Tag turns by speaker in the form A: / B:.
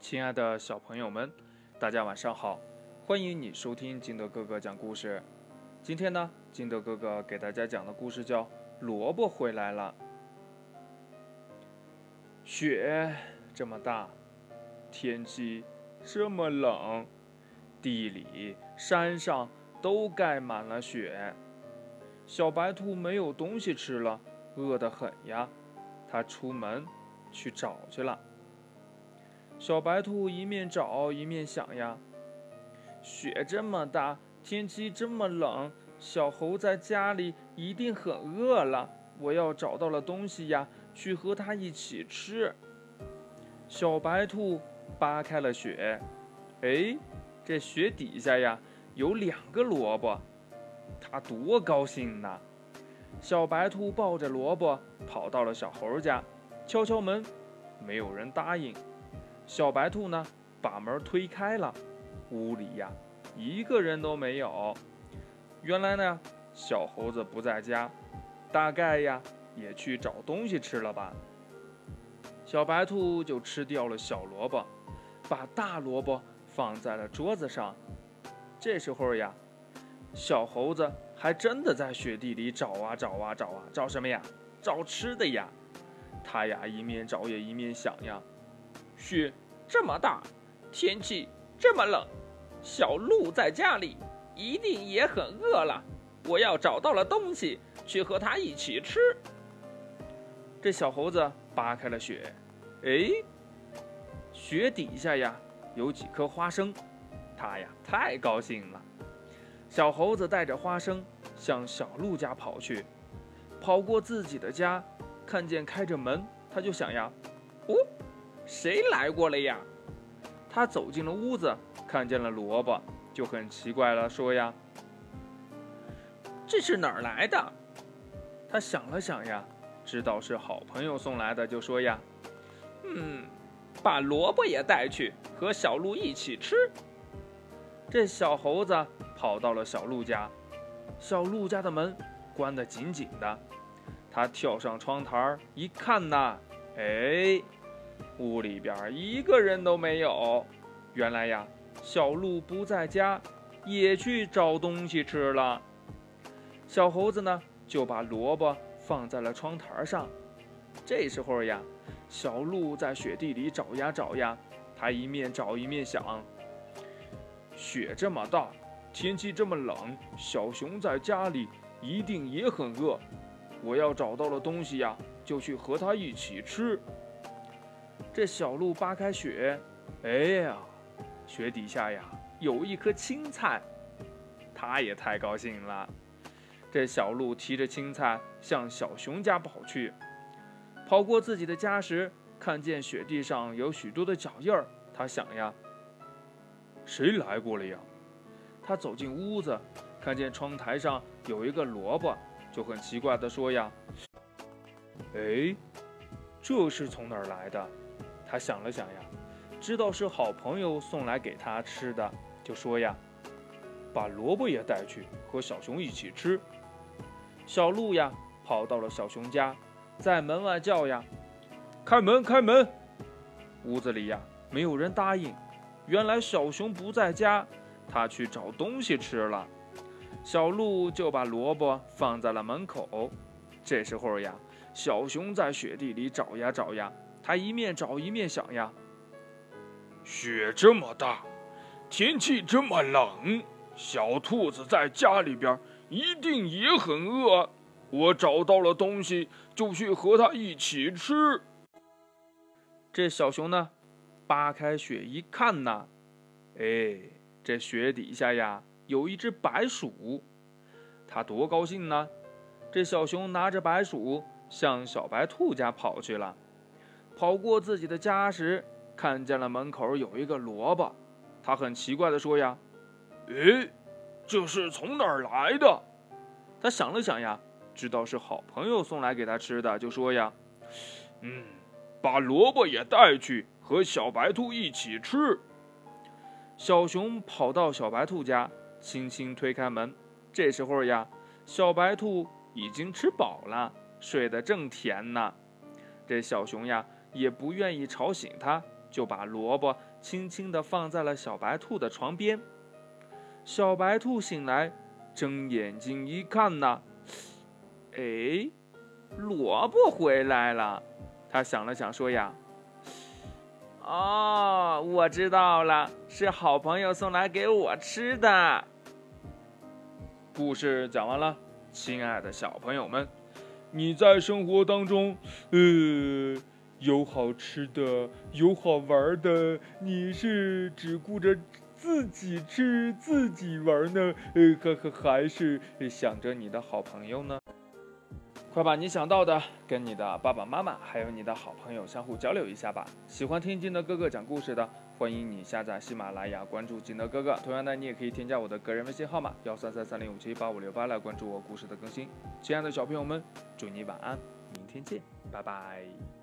A: 亲爱的小朋友们，大家晚上好！欢迎你收听金德哥哥讲故事。今天呢，金德哥哥给大家讲的故事叫《萝卜回来了》。雪这么大，天气这么冷，地里、山上都盖满了雪。小白兔没有东西吃了，饿得很呀。它出门去找去了。小白兔一面找一面想呀：“雪这么大，天气这么冷，小猴在家里一定很饿了。我要找到了东西呀，去和它一起吃。”小白兔扒开了雪，哎，这雪底下呀有两个萝卜，它多高兴呐！小白兔抱着萝卜跑到了小猴家，敲敲门，没有人答应。小白兔呢，把门推开了，屋里呀，一个人都没有。原来呢，小猴子不在家，大概呀，也去找东西吃了吧。小白兔就吃掉了小萝卜，把大萝卜放在了桌子上。这时候呀，小猴子还真的在雪地里找啊找啊找啊，找什么呀？找吃的呀。他呀，一面找也一面想呀。雪这么大，天气这么冷，小鹿在家里一定也很饿了。我要找到了东西，去和它一起吃。这小猴子扒开了雪，哎，雪底下呀有几颗花生，它呀太高兴了。小猴子带着花生向小鹿家跑去，跑过自己的家，看见开着门，他就想呀，哦。谁来过了呀？他走进了屋子，看见了萝卜，就很奇怪了，说呀：“这是哪儿来的？”他想了想呀，知道是好朋友送来的，就说呀：“嗯，把萝卜也带去，和小鹿一起吃。”这小猴子跑到了小鹿家，小鹿家的门关得紧紧的，他跳上窗台一看呐，哎。屋里边一个人都没有，原来呀，小鹿不在家，也去找东西吃了。小猴子呢，就把萝卜放在了窗台上。这时候呀，小鹿在雪地里找呀找呀，它一面找一面想：雪这么大，天气这么冷，小熊在家里一定也很饿。我要找到了东西呀，就去和它一起吃。这小鹿扒开雪，哎呀，雪底下呀有一颗青菜，它也太高兴了。这小鹿提着青菜向小熊家跑去，跑过自己的家时，看见雪地上有许多的脚印儿，它想呀，谁来过了呀？他走进屋子，看见窗台上有一个萝卜，就很奇怪地说呀：“哎，这是从哪儿来的？”他想了想呀，知道是好朋友送来给他吃的，就说呀：“把萝卜也带去，和小熊一起吃。”小鹿呀，跑到了小熊家，在门外叫呀：“开门，开门！”屋子里呀，没有人答应。原来小熊不在家，他去找东西吃了。小鹿就把萝卜放在了门口。这时候呀，小熊在雪地里找呀找呀。他一面找一面想呀，雪这么大，天气这么冷，小兔子在家里边一定也很饿。我找到了东西，就去和它一起吃。这小熊呢，扒开雪一看呐，哎，这雪底下呀有一只白鼠，它多高兴呢！这小熊拿着白鼠向小白兔家跑去了。跑过自己的家时，看见了门口有一个萝卜，他很奇怪地说：“呀，诶，这是从哪儿来的？”他想了想呀，知道是好朋友送来给他吃的，就说：“呀，嗯，把萝卜也带去，和小白兔一起吃。”小熊跑到小白兔家，轻轻推开门。这时候呀，小白兔已经吃饱了，睡得正甜呢。这小熊呀。也不愿意吵醒他，就把萝卜轻轻地放在了小白兔的床边。小白兔醒来，睁眼睛一看呐，哎，萝卜回来了。他想了想，说呀：“哦，我知道了，是好朋友送来给我吃的。”故事讲完了，亲爱的小朋友们，你在生活当中，呃。有好吃的，有好玩的，你是只顾着自己吃自己玩呢，呃，可可还是想着你的好朋友呢？快把你想到的跟你的爸爸妈妈还有你的好朋友相互交流一下吧。喜欢听金德哥哥讲故事的，欢迎你下载喜马拉雅，关注金德哥哥。同样的，你也可以添加我的个人微信号码幺三三三零五七八五六八来关注我故事的更新。亲爱的小朋友们，祝你晚安，明天见，拜拜。